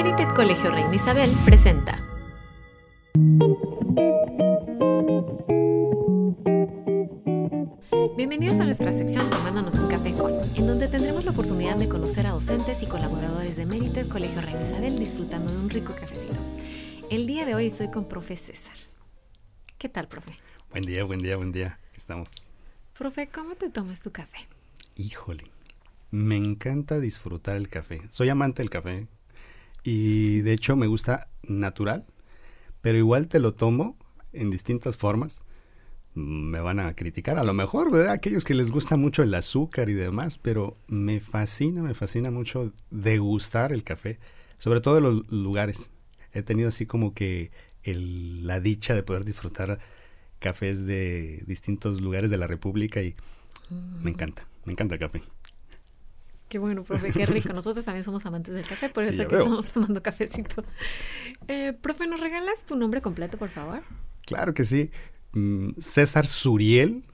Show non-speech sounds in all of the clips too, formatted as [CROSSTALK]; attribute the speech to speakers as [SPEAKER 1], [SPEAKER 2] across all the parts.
[SPEAKER 1] Merited Colegio Reina Isabel presenta. Bienvenidos a nuestra sección Tomándonos un café con, en donde tendremos la oportunidad de conocer a docentes y colaboradores de Merited Colegio Reina Isabel disfrutando de un rico cafecito. El día de hoy estoy con profe César. ¿Qué tal, profe?
[SPEAKER 2] Buen día, buen día, buen día. Estamos.
[SPEAKER 1] Profe, ¿cómo te tomas tu café?
[SPEAKER 2] Híjole, me encanta disfrutar el café. Soy amante del café y de hecho me gusta natural, pero igual te lo tomo en distintas formas. Me van a criticar a lo mejor, ¿verdad? Aquellos que les gusta mucho el azúcar y demás, pero me fascina, me fascina mucho degustar el café, sobre todo en los lugares. He tenido así como que la dicha de poder disfrutar cafés de distintos lugares de la República y me encanta, me encanta el café.
[SPEAKER 1] Qué bueno, profe, qué rico. Nosotros también somos amantes del café, por eso aquí estamos tomando cafecito. Eh, profe, ¿nos regalas tu nombre completo, por favor?
[SPEAKER 2] Claro que sí. Mm, César Suriel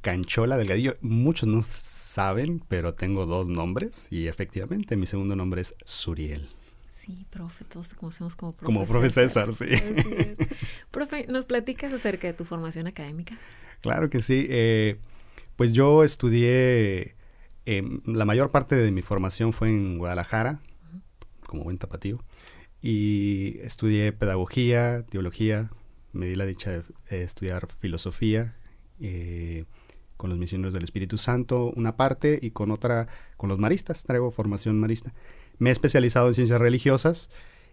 [SPEAKER 2] Canchola Delgadillo. Muchos no saben, pero tengo dos nombres y efectivamente mi segundo nombre es Suriel.
[SPEAKER 1] Sí, profe, todos te conocemos como profe.
[SPEAKER 2] Como profe César, sí.
[SPEAKER 1] Profe, ¿nos platicas acerca de tu formación académica?
[SPEAKER 2] Claro que sí. Eh, pues yo estudié, em, la mayor parte de mi formación fue en Guadalajara, como buen tapatío, y estudié pedagogía, teología, me di la dicha de estudiar filosofía eh, con los misioneros del Espíritu Santo, una parte, y con otra, con los maristas, traigo formación marista. Me he especializado en ciencias religiosas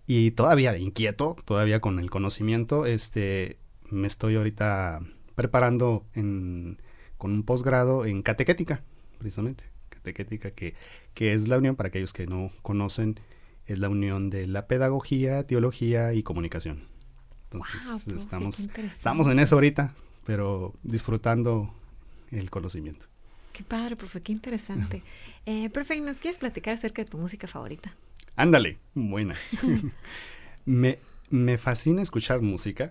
[SPEAKER 2] y todavía inquieto, todavía con el conocimiento, este, me estoy ahorita preparando con un posgrado en catequética, precisamente. Catequética, que, que es la unión, para aquellos que no conocen, es la unión de la pedagogía, teología y comunicación. Entonces, estamos, estamos en eso ahorita, pero disfrutando el conocimiento.
[SPEAKER 1] Qué padre, profe, qué interesante. [LAUGHS] Eh, profe, ¿nos quieres platicar acerca de tu música favorita?
[SPEAKER 2] Ándale, buena. [LAUGHS] [LAUGHS] me, me fascina escuchar música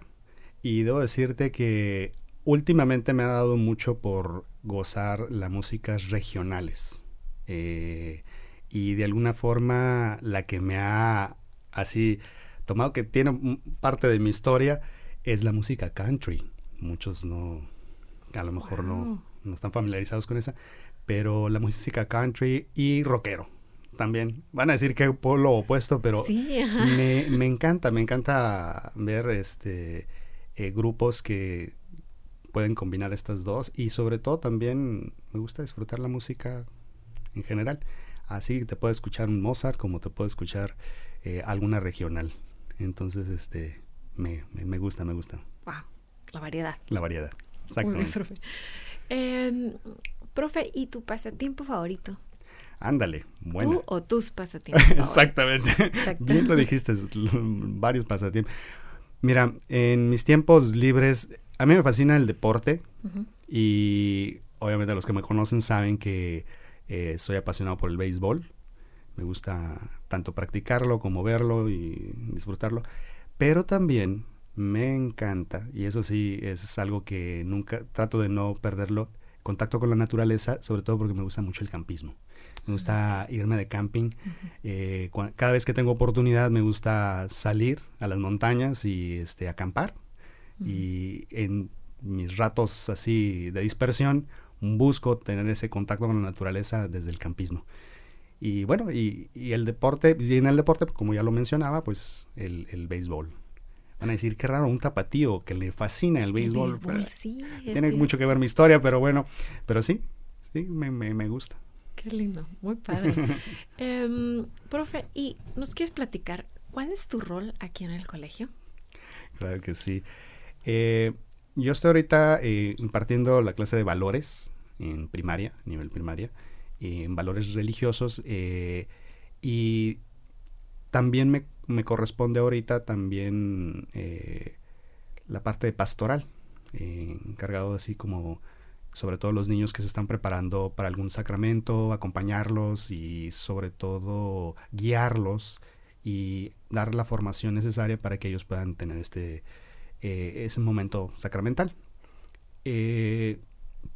[SPEAKER 2] y debo decirte que últimamente me ha dado mucho por gozar las músicas regionales. Eh, y de alguna forma la que me ha así tomado que tiene parte de mi historia es la música country. Muchos no, a lo mejor no, no están familiarizados con esa, pero la música country y rockero también. Van a decir que lo opuesto, pero me, me, encanta, me encanta ver este eh, grupos que pueden combinar estas dos y sobre todo también me gusta disfrutar la música en general. Así te puedo escuchar un Mozart como te puedo escuchar eh, alguna regional. Entonces, este, me, me, gusta, me gusta.
[SPEAKER 1] Wow, la variedad.
[SPEAKER 2] La variedad, exactamente.
[SPEAKER 1] Em, profe, ¿y tu pasatiempo favorito?
[SPEAKER 2] Ándale, bueno.
[SPEAKER 1] ¿Tú o tus [LAUGHS] pasatiempos?
[SPEAKER 2] Exactamente. Bien lo dijiste, varios pasatiempos. Mira, en mis tiempos libres, a mí me fascina el deporte y obviamente los que me conocen saben que eh, soy apasionado por el béisbol. Me gusta tanto practicarlo como verlo y disfrutarlo. Pero también me encanta, y eso sí es algo que nunca trato de no perderlo, contacto con la naturaleza, sobre todo porque me gusta mucho el campismo. Me gusta irme de camping. Eh, cada vez que tengo oportunidad me gusta salir a las montañas y este, acampar. Y en mis ratos así de dispersión busco tener ese contacto con la naturaleza desde el campismo. Y bueno, y, el deporte, y en el deporte, como ya lo mencionaba, pues el, el béisbol Van a decir, qué raro, un tapatío que le fascina el béisbol. Tiene mucho que ver mi historia, pero bueno, pero sí, sí, me, me, gusta.
[SPEAKER 1] Qué lindo, muy padre. [LAUGHS] Em, profe, ¿y nos quieres platicar cuál es tu rol aquí en el colegio?
[SPEAKER 2] Claro que sí. Eh, yo estoy ahorita eh, impartiendo la clase de valores en primaria, nivel primaria, en valores religiosos, eh, y también me me corresponde ahorita también eh, la parte pastoral, eh, encargado así como sobre todo los niños que se están preparando para algún sacramento, acompañarlos y sobre todo guiarlos y dar la formación necesaria para que ellos puedan tener este ese momento sacramental.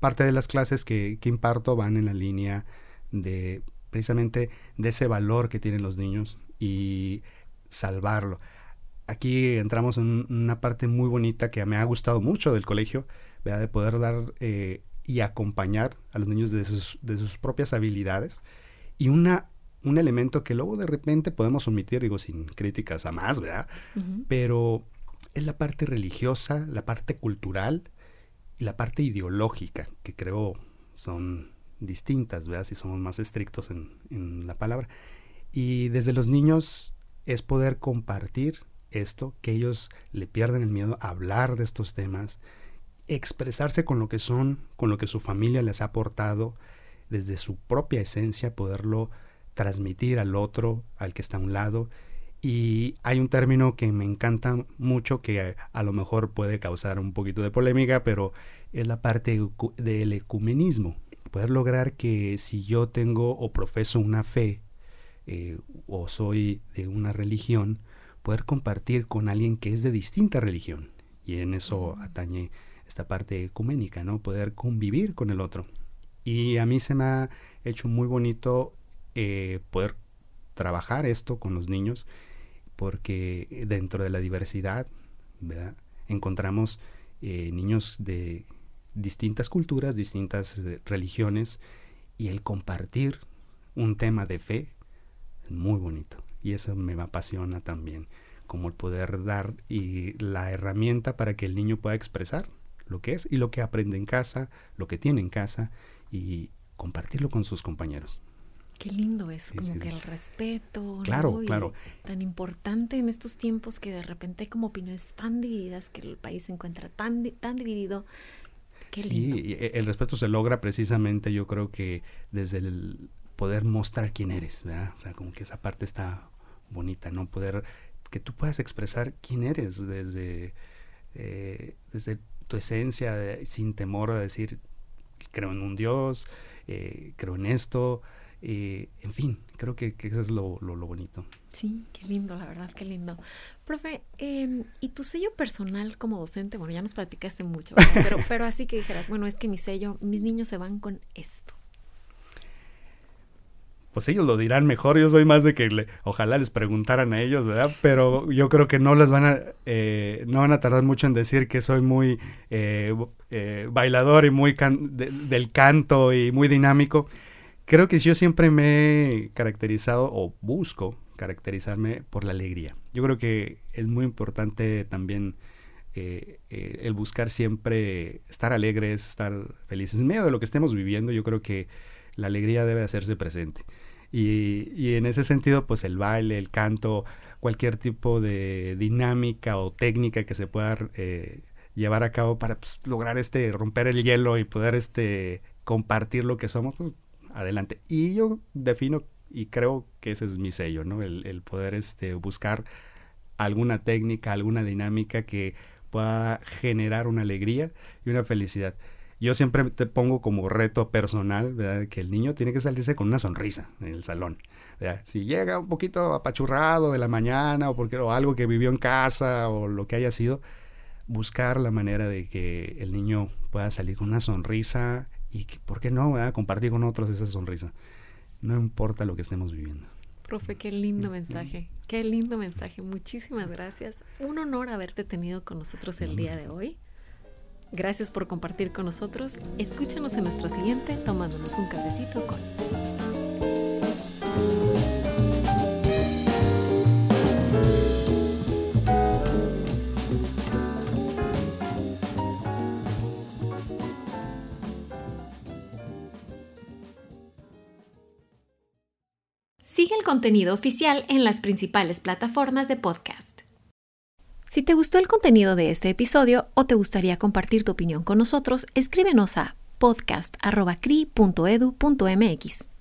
[SPEAKER 2] Parte de las clases que, que imparto van en la línea de precisamente de ese valor que tienen los niños y salvarlo. Aquí entramos en una parte muy bonita que me ha gustado mucho del colegio, ¿verdad? de poder dar eh, y acompañar a los niños de sus, de sus propias habilidades. Y una, un elemento que luego de repente podemos omitir, digo, sin críticas a más, ¿verdad? Pero es la parte religiosa, la parte cultural y la parte ideológica, que creo son distintas, ¿verdad? Si somos más estrictos en, en la palabra. Y desde los niños es poder compartir esto, que ellos le pierden el miedo a hablar de estos temas, expresarse con lo que son, con lo que su familia les ha aportado, desde su propia esencia, poderlo transmitir al otro, al que está a un lado. Y hay un término que me encanta mucho, que a, lo mejor puede causar un poquito de polémica, pero es la parte del ecumenismo. Poder lograr que si yo tengo o profeso una fe eh, o soy de una religión, poder compartir con alguien que es de distinta religión. Y en eso atañe esta parte ecuménica, ¿no? Poder convivir con el otro. Y a mí se me ha hecho muy bonito eh, poder trabajar esto con los niños, porque dentro de la diversidad, ¿verdad? Encontramos eh, niños de distintas culturas, distintas eh, religiones, y el compartir un tema de fe es muy bonito. Y eso me apasiona también, como el poder dar y la herramienta para que el niño pueda expresar lo que es y lo que aprende en casa, lo que tiene en casa y compartirlo con sus compañeros.
[SPEAKER 1] Qué lindo es, como que el respeto.
[SPEAKER 2] Claro, claro.
[SPEAKER 1] Tan importante en estos tiempos que de repente como opiniones tan divididas, que el país se encuentra tan, tan dividido. Qué lindo.
[SPEAKER 2] Sí, e, el respeto se logra precisamente, yo creo que desde el poder mostrar quién eres, ¿verdad? O sea, como que esa parte está bonita, ¿no? Poder que tú puedas expresar quién eres desde, eh, desde tu esencia, sin temor a decir, creo en un Dios, eh, creo en esto, eh, en fin, creo que, eso es lo, bonito.
[SPEAKER 1] Sí, qué lindo, la verdad, qué lindo. Profe, em, ¿y tu sello personal como docente? Bueno, ya nos platicaste mucho, pero, [LAUGHS] pero así que dijeras, bueno, es que mi sello, mis niños se van con esto
[SPEAKER 2] pues ellos lo dirán mejor. Yo soy más de que ojalá les preguntaran a ellos, ¿verdad? Pero yo creo que no les van a, eh, no van a tardar mucho en decir que soy muy eh, eh, bailador y muy del canto y muy dinámico. Creo que yo siempre me he caracterizado o busco caracterizarme por la alegría. Yo creo que es muy importante también el buscar siempre estar alegres, estar felices. En medio de lo que estemos viviendo, yo creo que la alegría debe hacerse presente. Y, en ese sentido, pues el baile, el canto, cualquier tipo de dinámica o técnica que se pueda eh, llevar a cabo para pues, lograr este romper el hielo y poder este compartir lo que somos, pues, adelante. Y yo defino y creo que ese es mi sello, ¿no? El, el poder este, buscar alguna técnica, alguna dinámica que pueda generar una alegría y una felicidad yo siempre te pongo como reto personal, ¿verdad? Que el niño tiene que salirse con una sonrisa en el salón. Si llega un poquito apachurrado de la mañana o, porque, o algo que vivió en casa o lo que haya sido, buscar la manera de que el niño pueda salir con una sonrisa y, que, ¿por qué no? ¿verdad? Compartir con otros esa sonrisa. No importa lo que estemos viviendo.
[SPEAKER 1] Profe, qué lindo mensaje, qué lindo mensaje. Muchísimas gracias. Un honor haberte tenido con nosotros el día de hoy. Gracias por compartir con nosotros. Escúchanos en nuestro siguiente tomándonos un cafecito con. Sigue el contenido oficial en las principales plataformas de podcast. Si te gustó el contenido de este episodio o te gustaría compartir tu opinión con nosotros, escríbenos a podcast.cri.edu.mx.